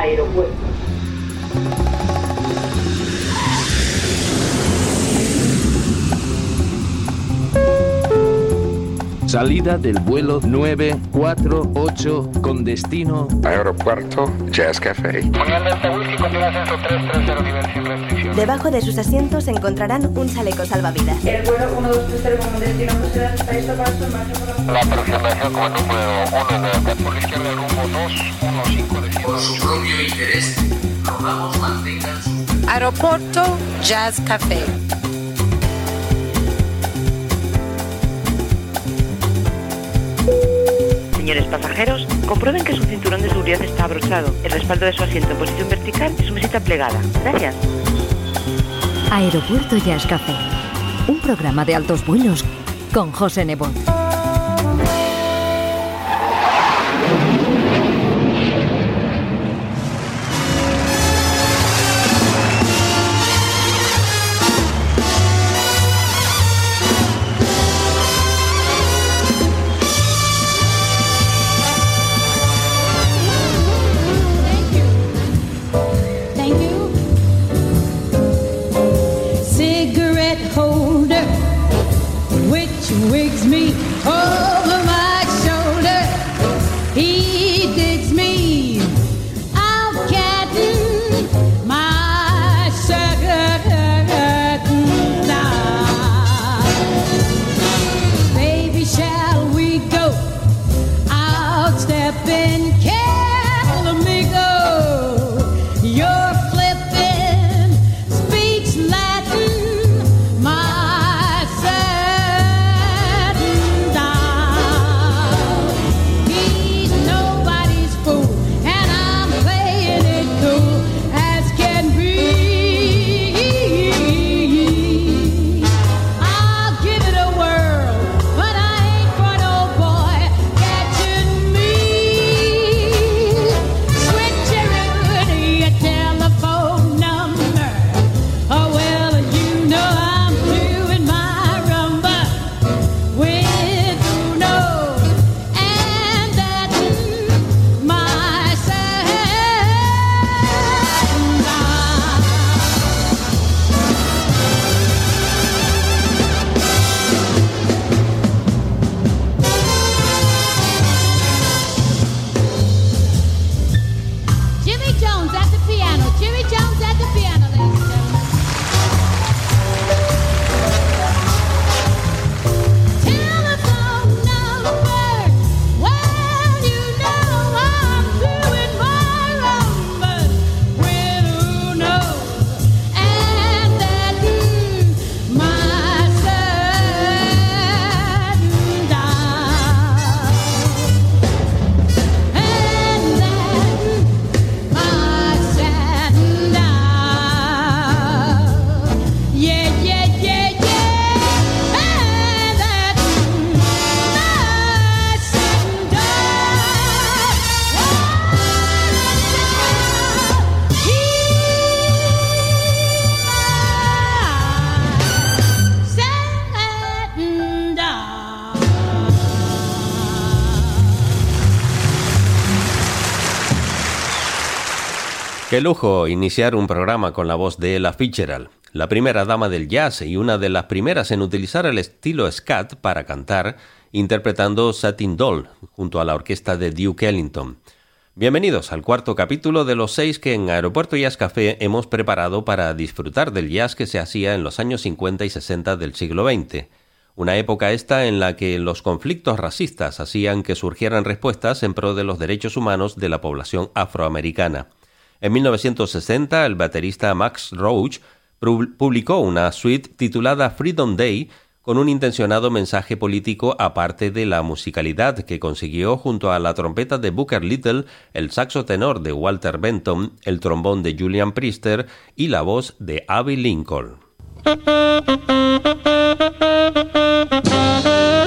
aeropuerto. Salida del vuelo 948 con destino Aeropuerto Jazz Café. Debajo de sus asientos encontrarán un chaleco salvavidas. El vuelo 1230 con destino máximo. La aproximación como número 1 de por la izquierda rumbo 215 de Por su propio interés, rogamos mantengan su Aeropuerto Jazz Café. Señores pasajeros, comprueben que su cinturón de seguridad está abrochado, el respaldo de su asiento en posición vertical y su mesita plegada. Gracias. Aeropuerto Jazz. Un programa de altos vuelos con José Nebot. Lujo iniciar un programa con la voz de Ella Fitzgerald, la primera dama del jazz y una de las primeras en utilizar el estilo scat para cantar, interpretando Satin Doll junto a la orquesta de Duke Ellington. Bienvenidos al cuarto capítulo de los seis que en Aeropuerto Jazz Café hemos preparado para disfrutar del jazz que se hacía en los años 50 y 60 del siglo XX. Una época esta en la que los conflictos racistas hacían que surgieran respuestas en pro de los derechos humanos de la población afroamericana. En 1960, el baterista Max Roach pu- publicó una suite titulada Freedom Day con un intencionado mensaje político aparte de la musicalidad que consiguió junto a la trompeta de Booker Little, el saxo tenor de Walter Benton, el trombón de Julian Priester y la voz de Abbey Lincoln.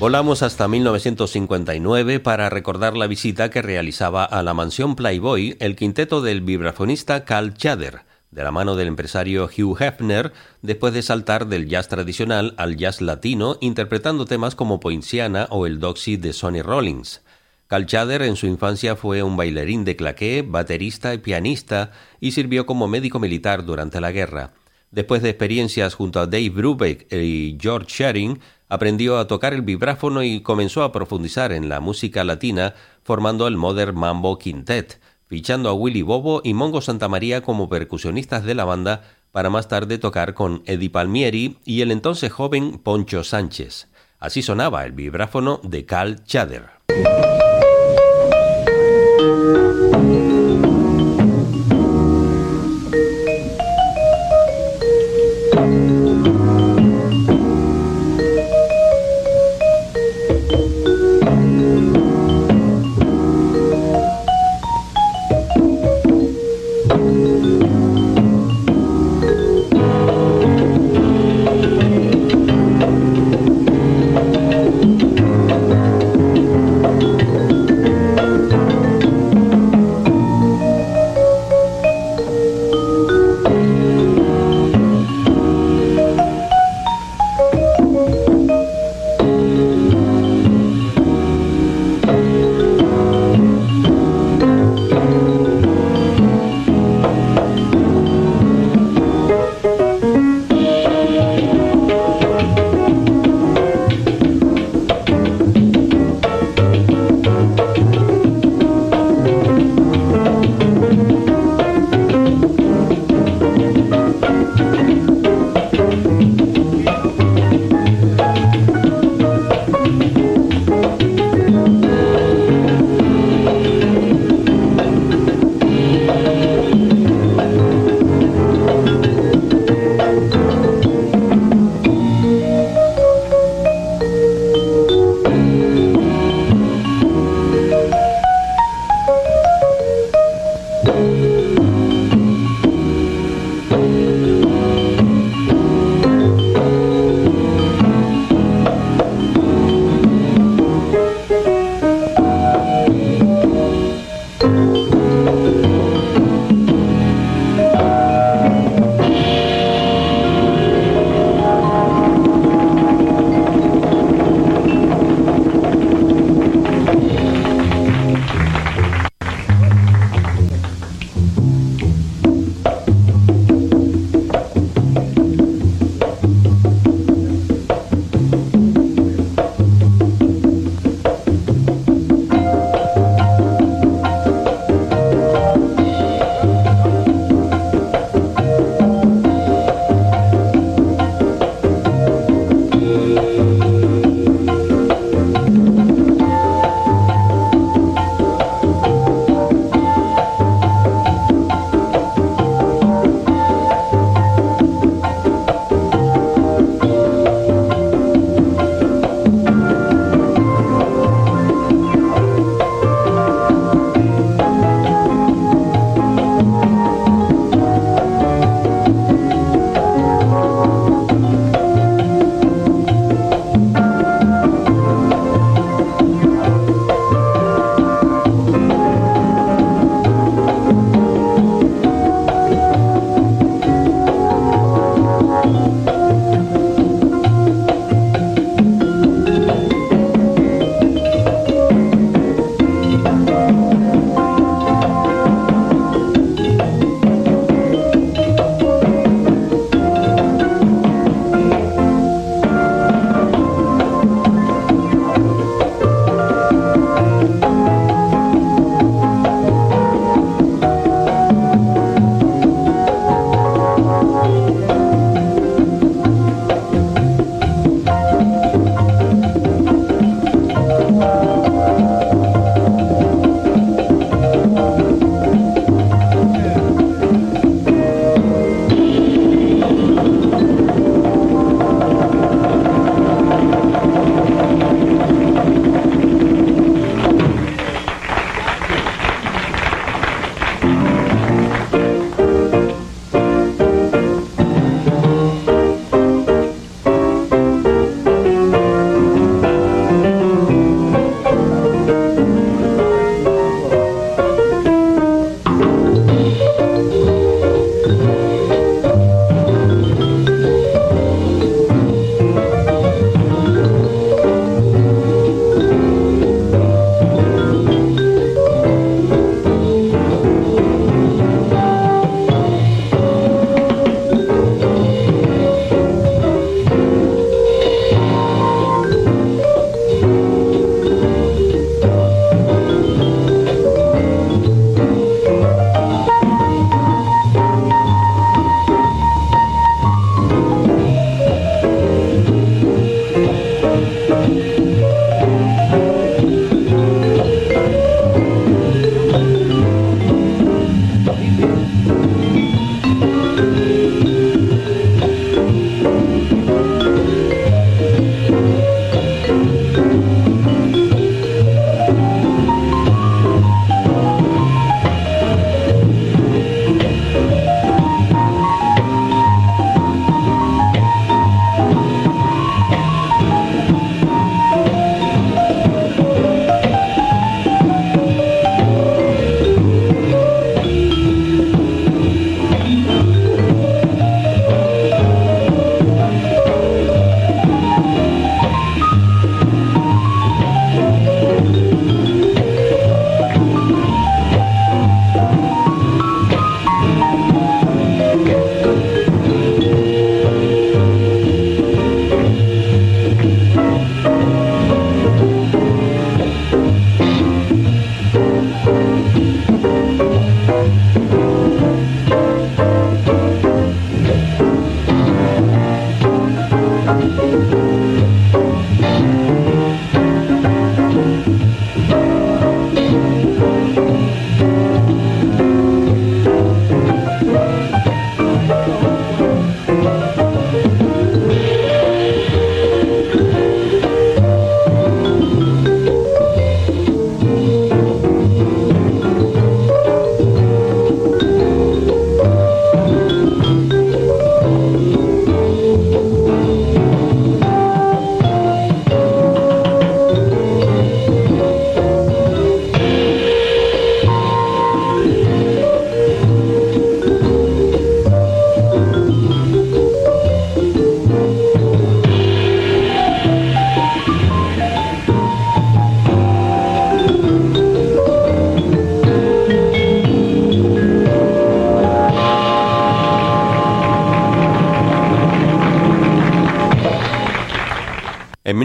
Volamos hasta 1959 para recordar la visita que realizaba a la mansión Playboy el quinteto del vibrafonista Carl Chader, de la mano del empresario Hugh Hefner, después de saltar del jazz tradicional al jazz latino, interpretando temas como Poinciana o el Doxy de Sonny Rollins. Carl Chader en su infancia fue un bailarín de claqué, baterista y pianista, y sirvió como médico militar durante la guerra. Después de experiencias junto a Dave Brubeck y George Shearing, aprendió a tocar el vibráfono y comenzó a profundizar en la música latina, formando el Modern Mambo Quintet, fichando a Willy Bobo y Mongo Santamaría como percusionistas de la banda para más tarde tocar con Eddie Palmieri y el entonces joven Poncho Sánchez. Así sonaba el vibráfono de Carl Chader.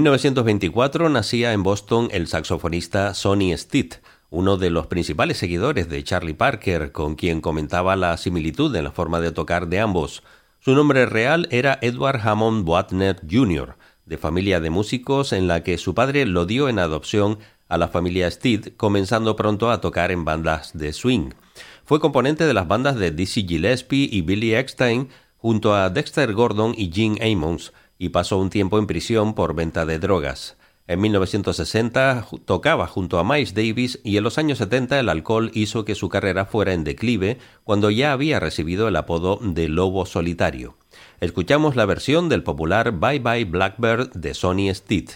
1924 nacía en Boston el saxofonista Sonny Stitt, uno de los principales seguidores de Charlie Parker, con quien comentaba la similitud en la forma de tocar de ambos. Su nombre real era Edward Hammond Watner Jr., de familia de músicos en la que su padre lo dio en adopción a la familia Stitt, comenzando pronto a tocar en bandas de swing. Fue componente de las bandas de Dizzy Gillespie y Billy Eckstein, junto a Dexter Gordon y Gene Ammons, y pasó un tiempo en prisión por venta de drogas. En 1960 tocaba junto a Miles Davis y en los años 70 el alcohol hizo que su carrera fuera en declive cuando ya había recibido el apodo de Lobo Solitario. Escuchamos la versión del popular Bye Bye Blackbird de Sonny Stitt.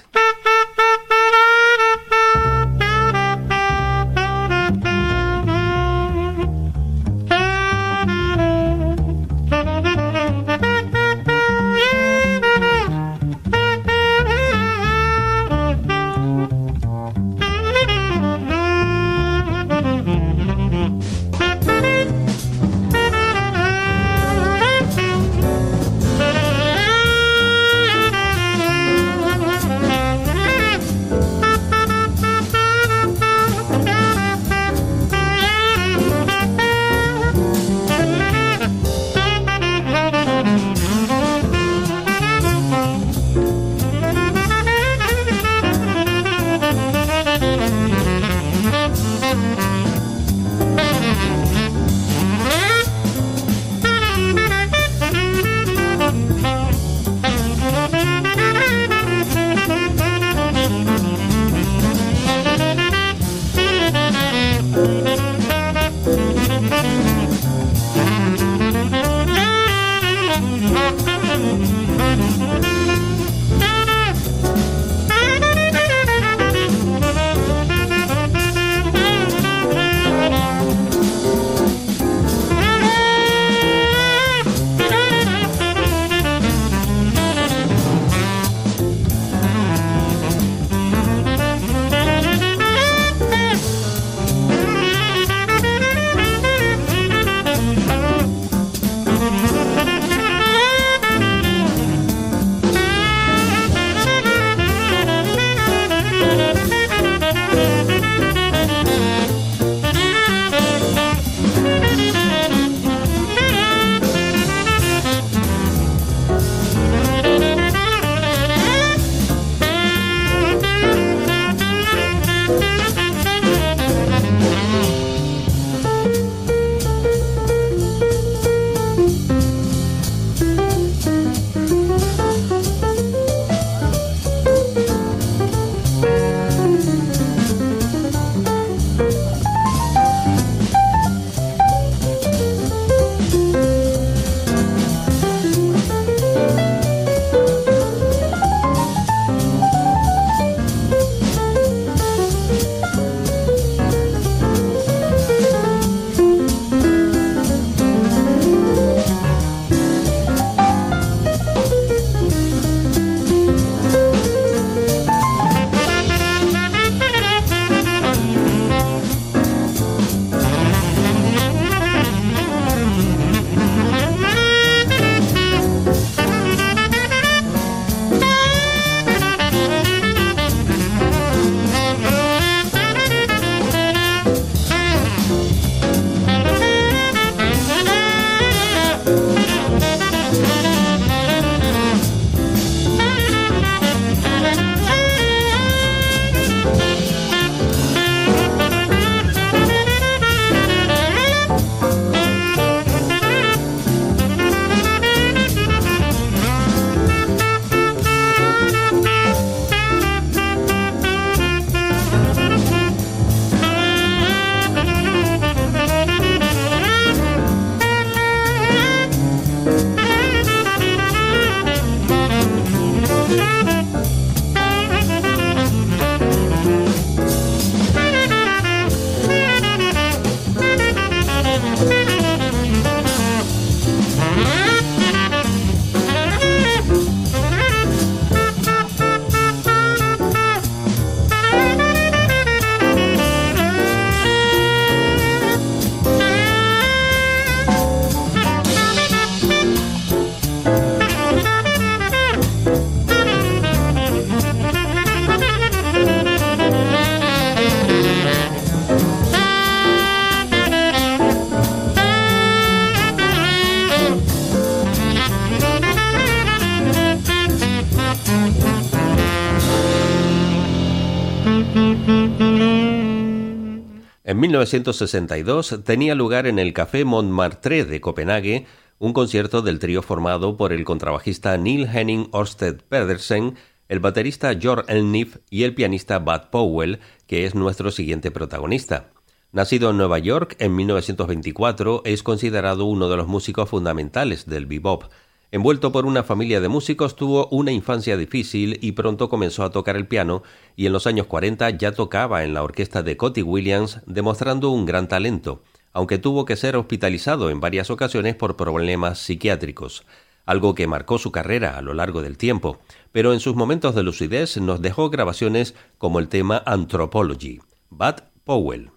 1962 tenía lugar en el Café Montmartre de Copenhague un concierto del trío formado por el contrabajista Neil Henning Orsted Pedersen, el baterista George Elnif y el pianista Bud Powell, que es nuestro siguiente protagonista. Nacido en Nueva York en 1924, es considerado uno de los músicos fundamentales del bebop. Envuelto por una familia de músicos, tuvo una infancia difícil y pronto comenzó a tocar el piano y en los años 40 ya tocaba en la orquesta de Cotty Williams, demostrando un gran talento, aunque tuvo que ser hospitalizado en varias ocasiones por problemas psiquiátricos, algo que marcó su carrera a lo largo del tiempo, pero en sus momentos de lucidez nos dejó grabaciones como el tema Anthropology. Bud Powell.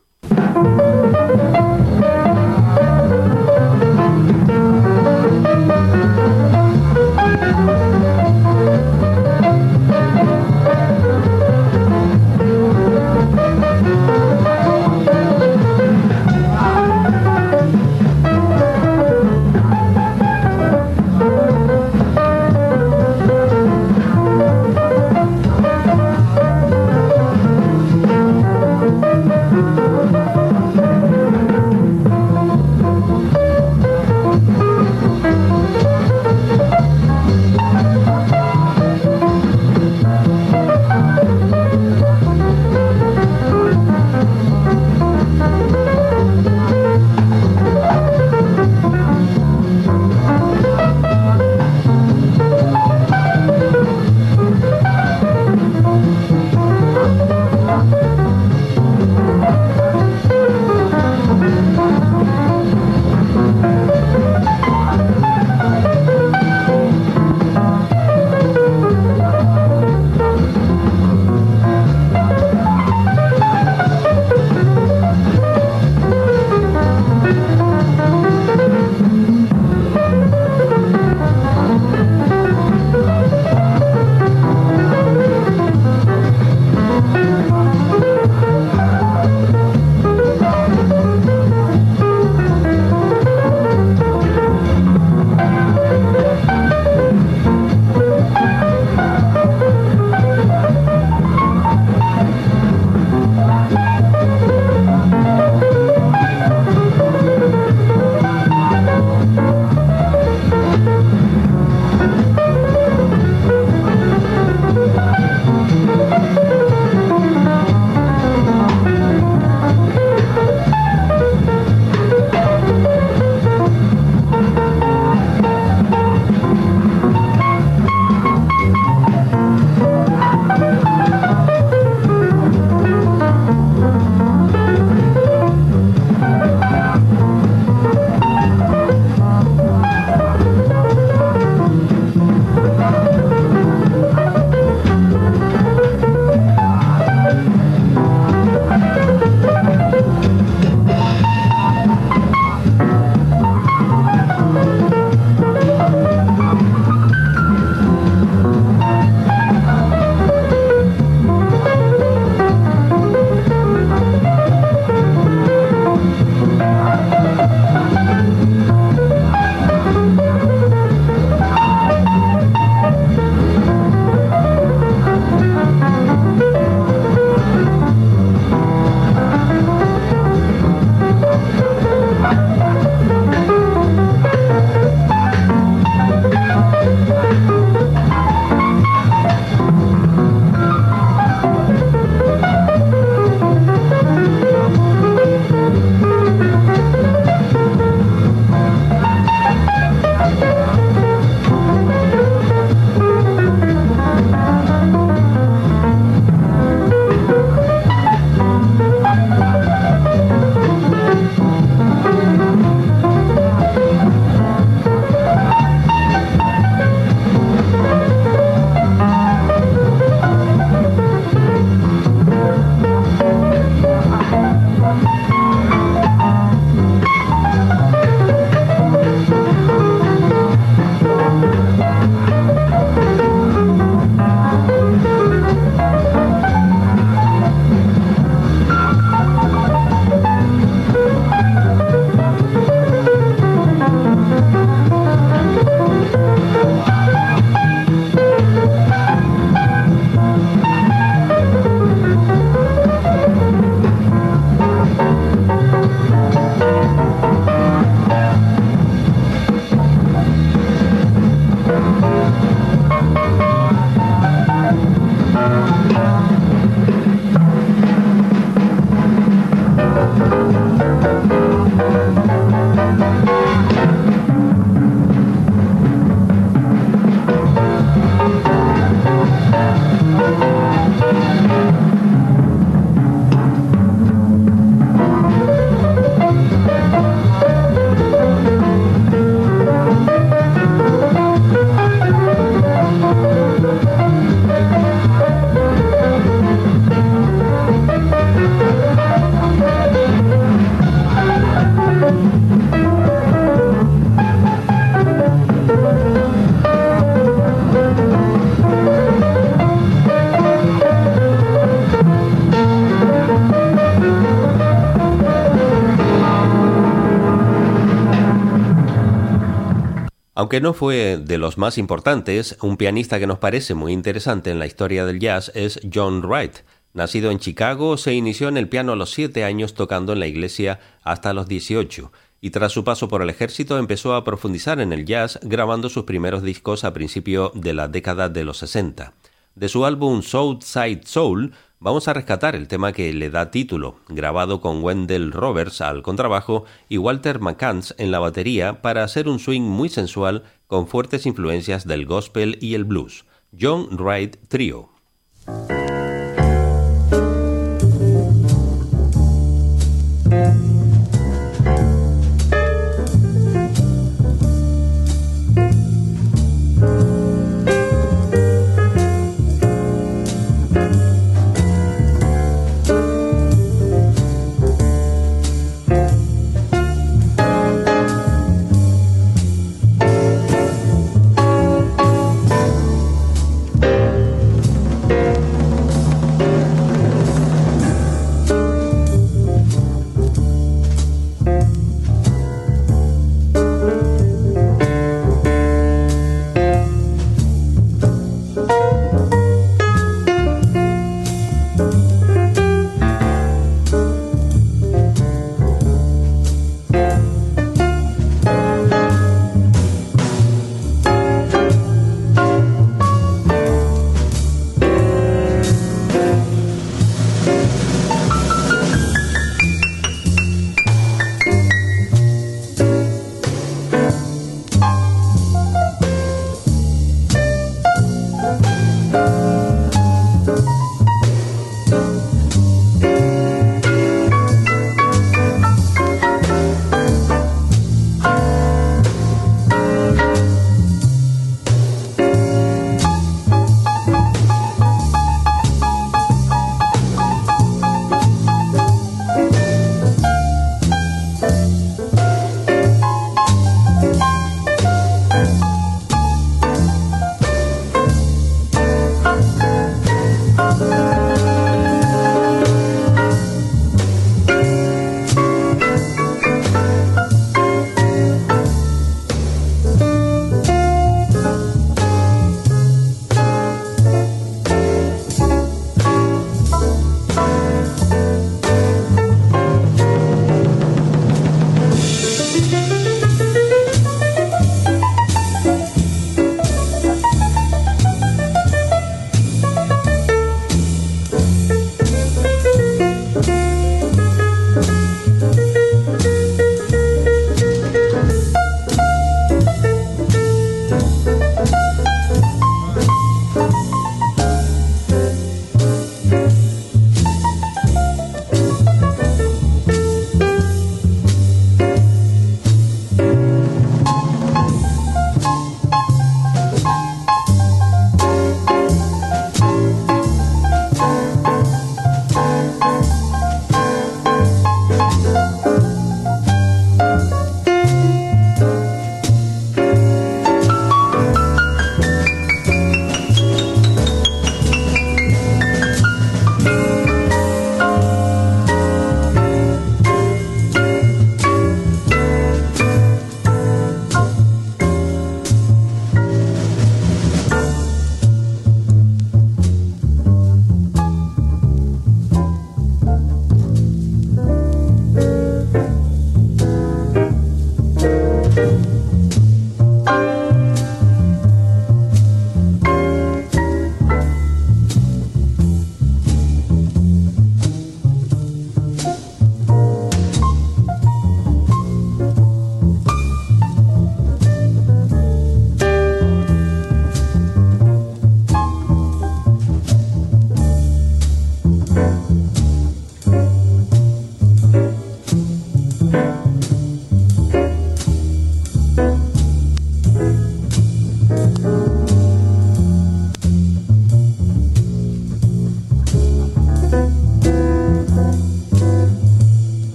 Aunque no fue de los más importantes, un pianista que nos parece muy interesante en la historia del jazz es John Wright. Nacido en Chicago, se inició en el piano a los siete años tocando en la iglesia hasta los 18 y tras su paso por el ejército empezó a profundizar en el jazz grabando sus primeros discos a principio de la década de los 60. De su álbum Southside Soul vamos a rescatar el tema que le da título, grabado con Wendell Roberts al contrabajo y Walter McCants en la batería para hacer un swing muy sensual con fuertes influencias del gospel y el blues. John Wright Trio.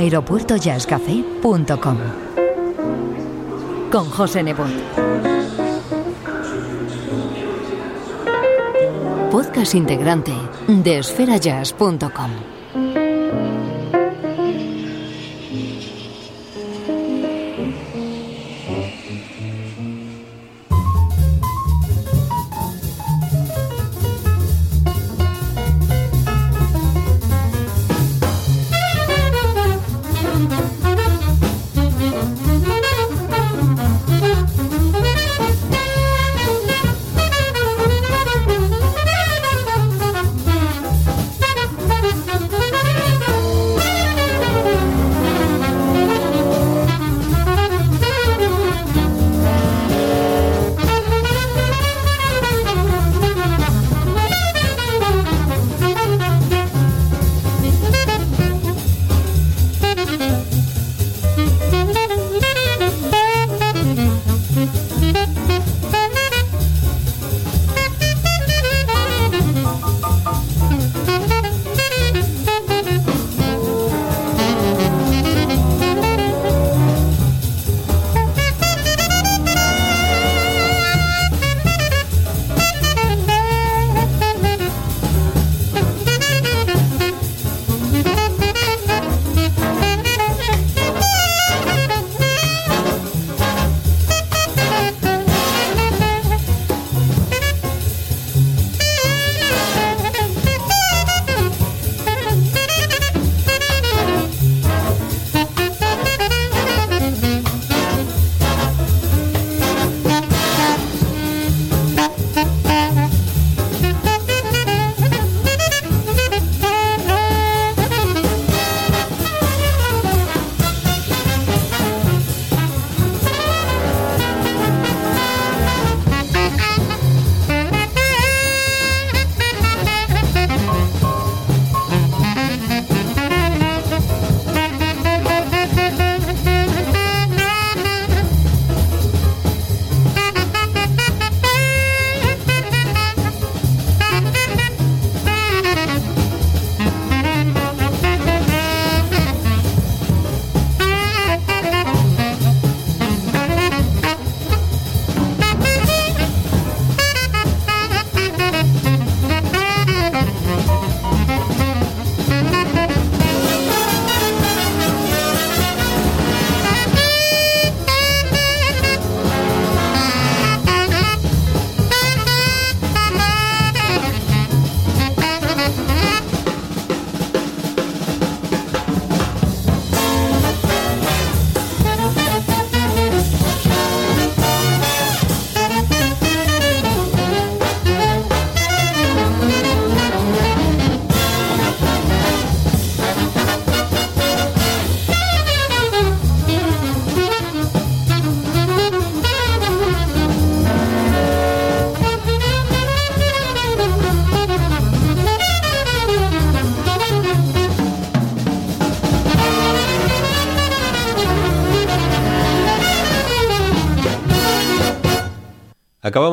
aeropuertojazzcafé.com. Con José Nebot. Podcast integrante de esferajazz.com.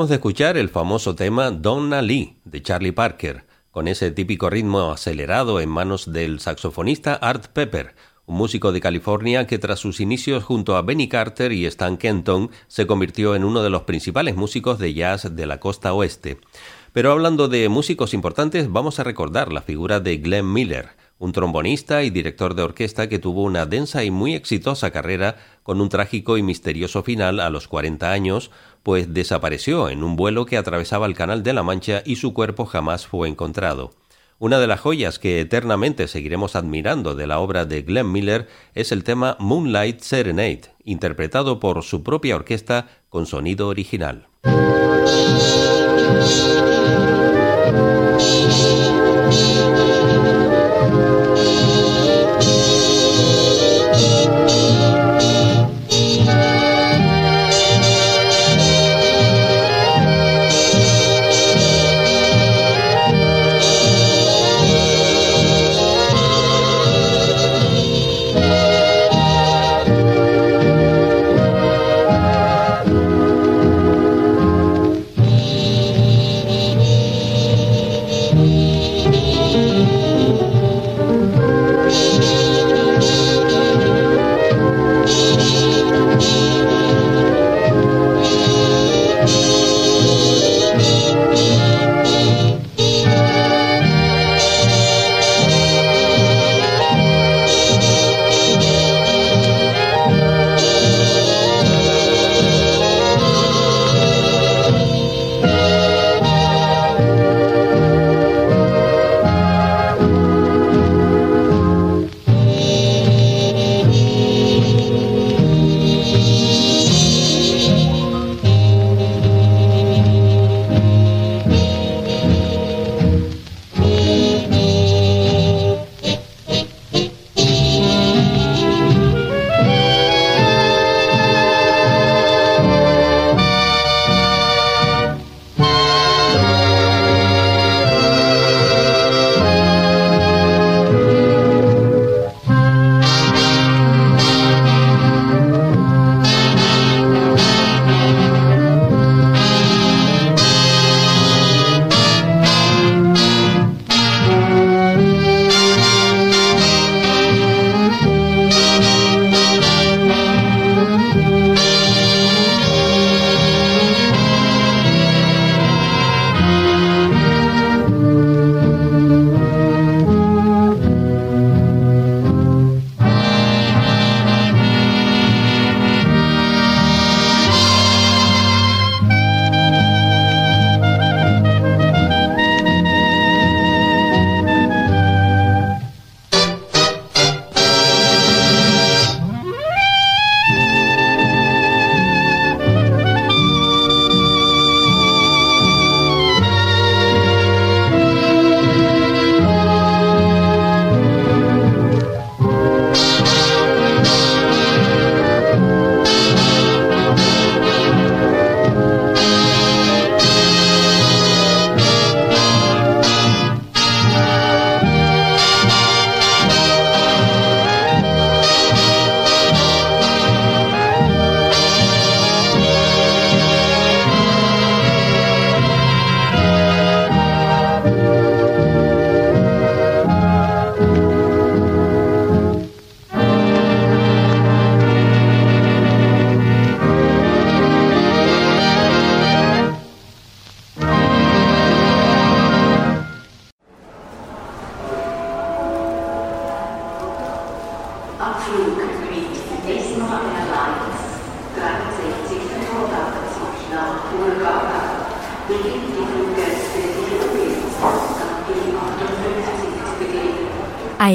De escuchar el famoso tema Donna Lee de Charlie Parker, con ese típico ritmo acelerado en manos del saxofonista Art Pepper, un músico de California que tras sus inicios junto a Benny Carter y Stan Kenton se convirtió en uno de los principales músicos de jazz de la costa oeste. Pero hablando de músicos importantes, vamos a recordar la figura de Glenn Miller, un trombonista y director de orquesta que tuvo una densa y muy exitosa carrera con un trágico y misterioso final a los 40 años, pues desapareció en un vuelo que atravesaba el Canal de la Mancha y su cuerpo jamás fue encontrado. Una de las joyas que eternamente seguiremos admirando de la obra de Glenn Miller es el tema Moonlight Serenade, interpretado por su propia orquesta con sonido original.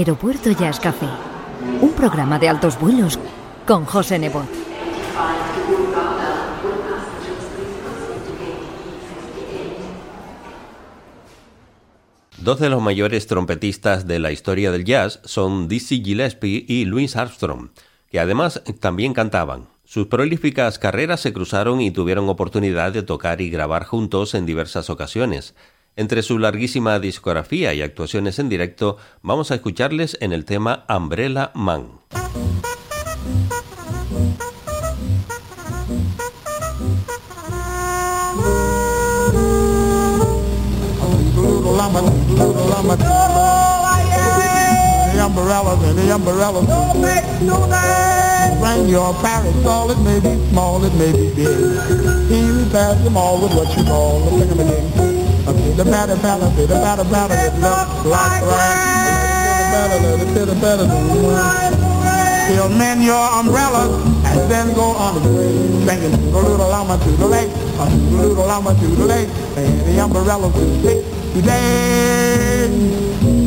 Aeropuerto Jazz Café, un programa de altos vuelos con José Nebot. Dos de los mayores trompetistas de la historia del jazz son Dizzy Gillespie y Louis Armstrong, que además también cantaban. Sus prolíficas carreras se cruzaron y tuvieron oportunidad de tocar y grabar juntos en diversas ocasiones. Entre su larguísima discografía y actuaciones en directo, vamos a escucharles en el tema Umbrella Man. Bring your parasol, it may be small, it may be big. He repairs them all with what you call a A bit of better, better, bit of better, better, it looks like rain. A bit of better, a bit of better than rain. He'll mend your umbrellas and then go on his way. Singing toodle-oodle llama to the lake, a toodle-oodle llama to the lake. And the umbrella will stick today.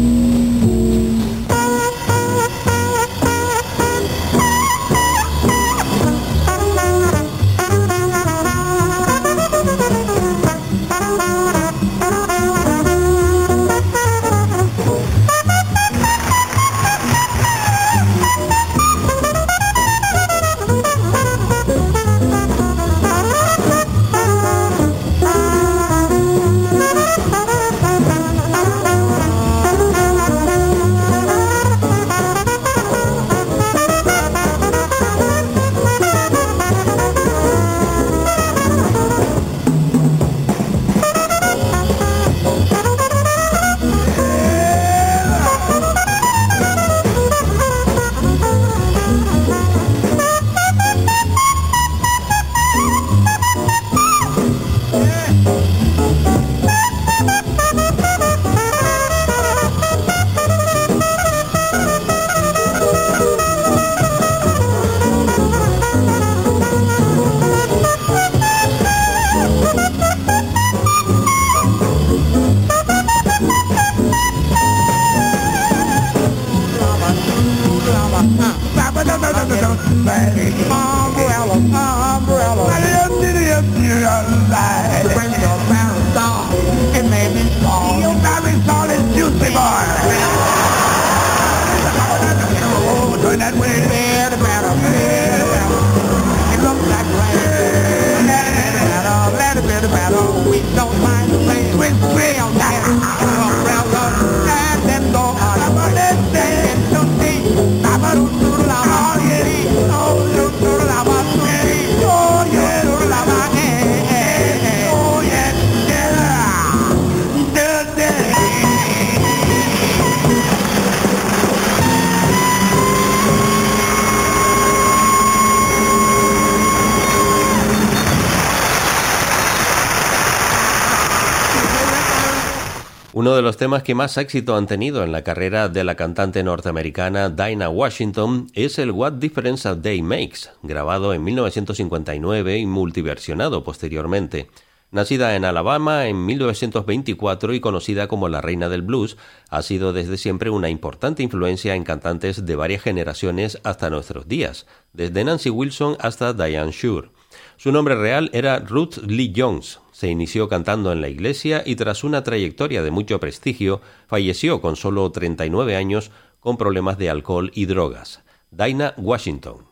Uno de los temas que más éxito han tenido en la carrera de la cantante norteamericana Dinah Washington es el What Difference a Day Makes, grabado en 1959 y multiversionado posteriormente. Nacida en Alabama en 1924 y conocida como la reina del blues, ha sido desde siempre una importante influencia en cantantes de varias generaciones hasta nuestros días, desde Nancy Wilson hasta Diane Shure. Su nombre real era Ruth Lee Jones. Se inició cantando en la iglesia y tras una trayectoria de mucho prestigio, falleció con solo 39 años con problemas de alcohol y drogas. Dinah Washington.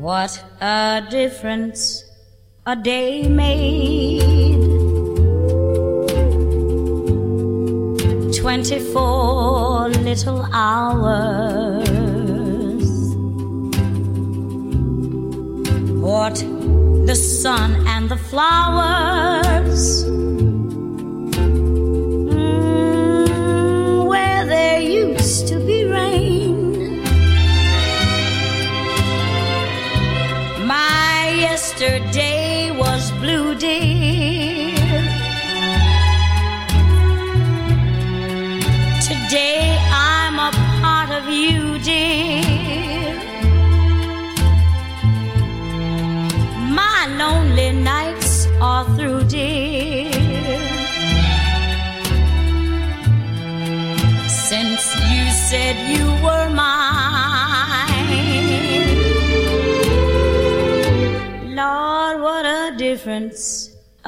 What a difference a day made. Twenty-four little hours. What the sun and the flowers.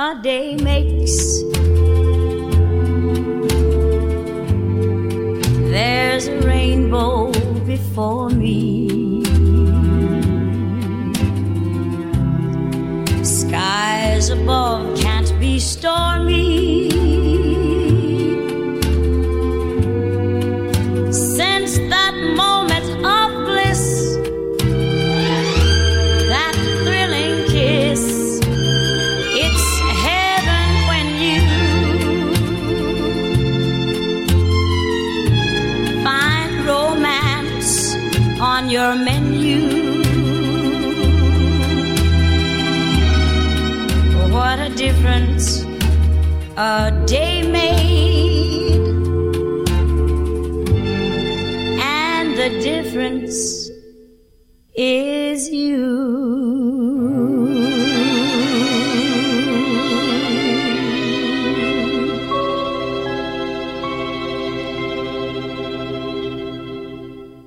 A day makes. There's a rainbow before me. Skies above can't be stormy. A day made, and the difference is you.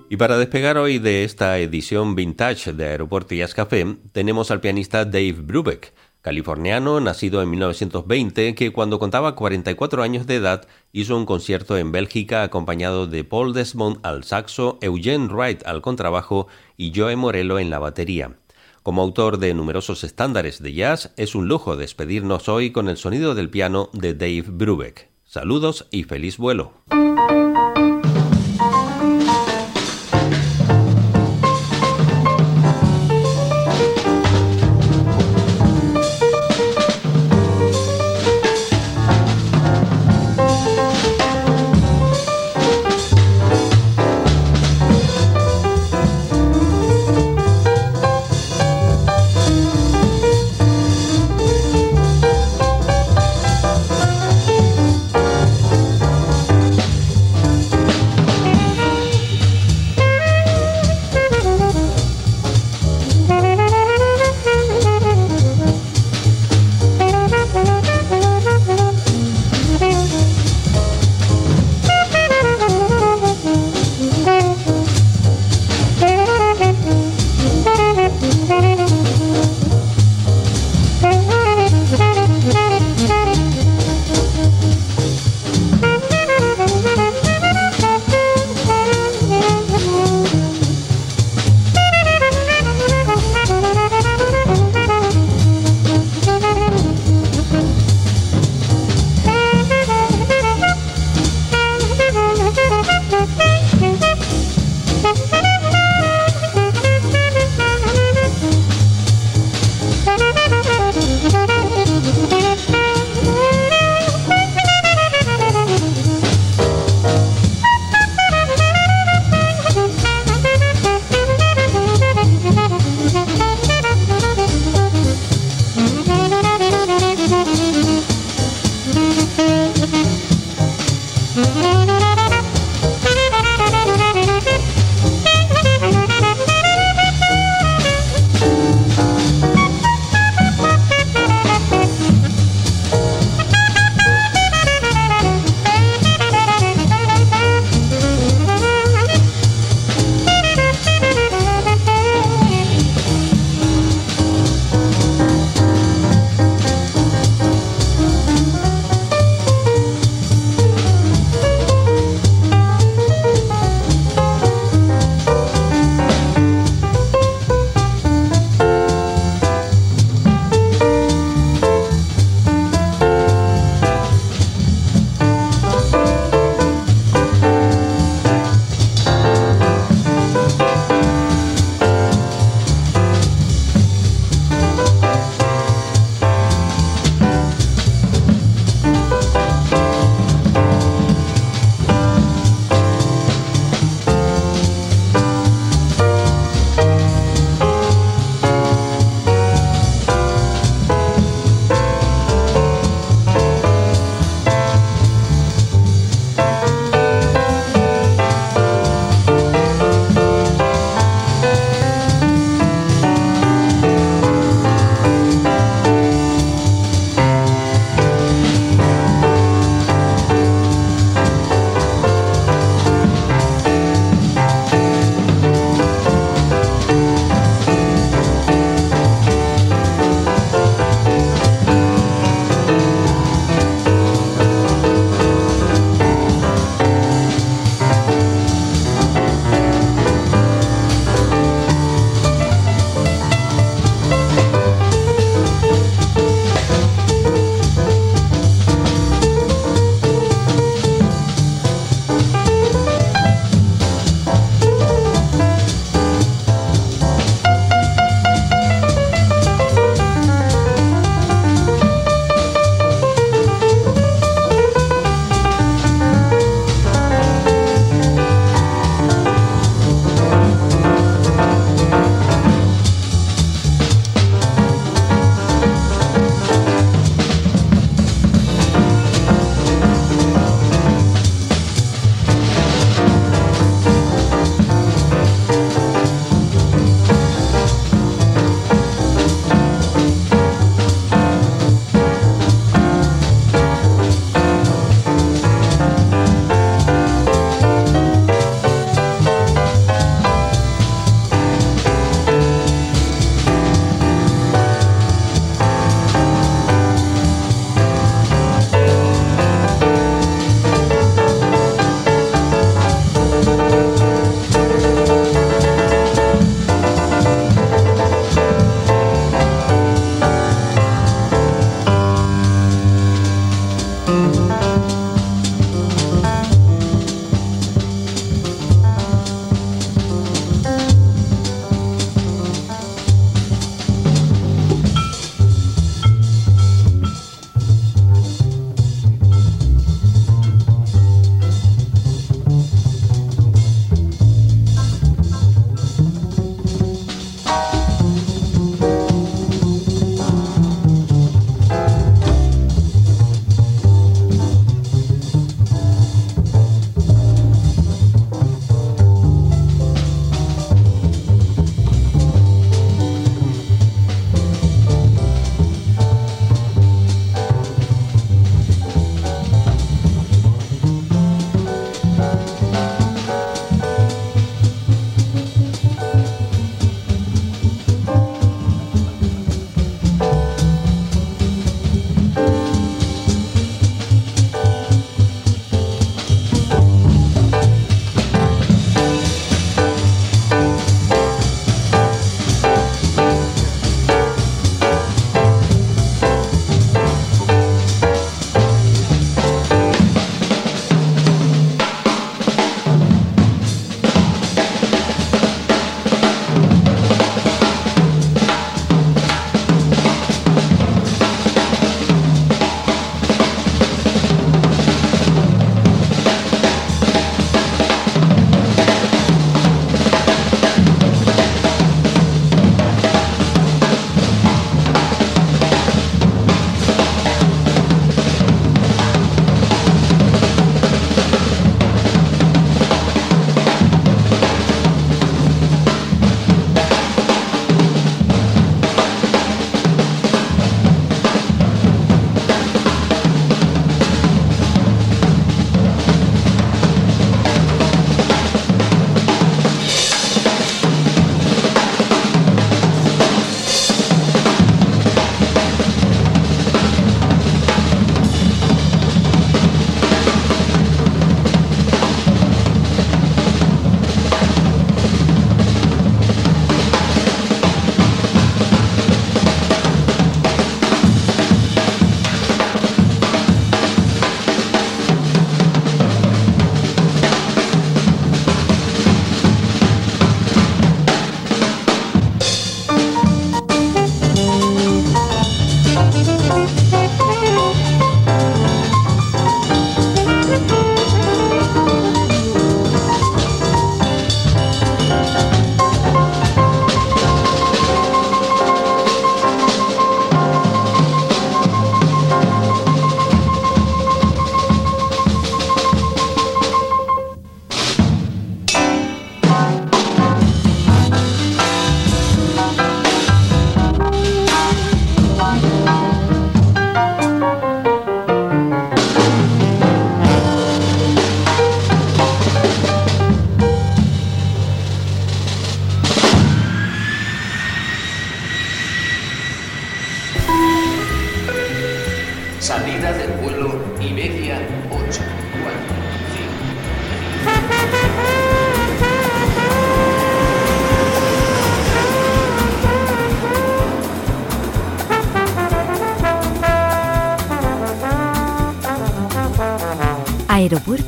Y para despegar hoy de esta edición vintage de Aeropuerto Jazz Café, tenemos al pianista Dave Brubeck, californiano nacido en 1920, que cuando contaba 44 años de edad hizo un concierto en Bélgica acompañado de Paul Desmond al saxo, Eugene Wright al contrabajo y Joe Morello en la batería. Como autor de numerosos estándares de jazz, es un lujo despedirnos hoy con el sonido del piano de Dave Brubeck. Saludos y feliz vuelo.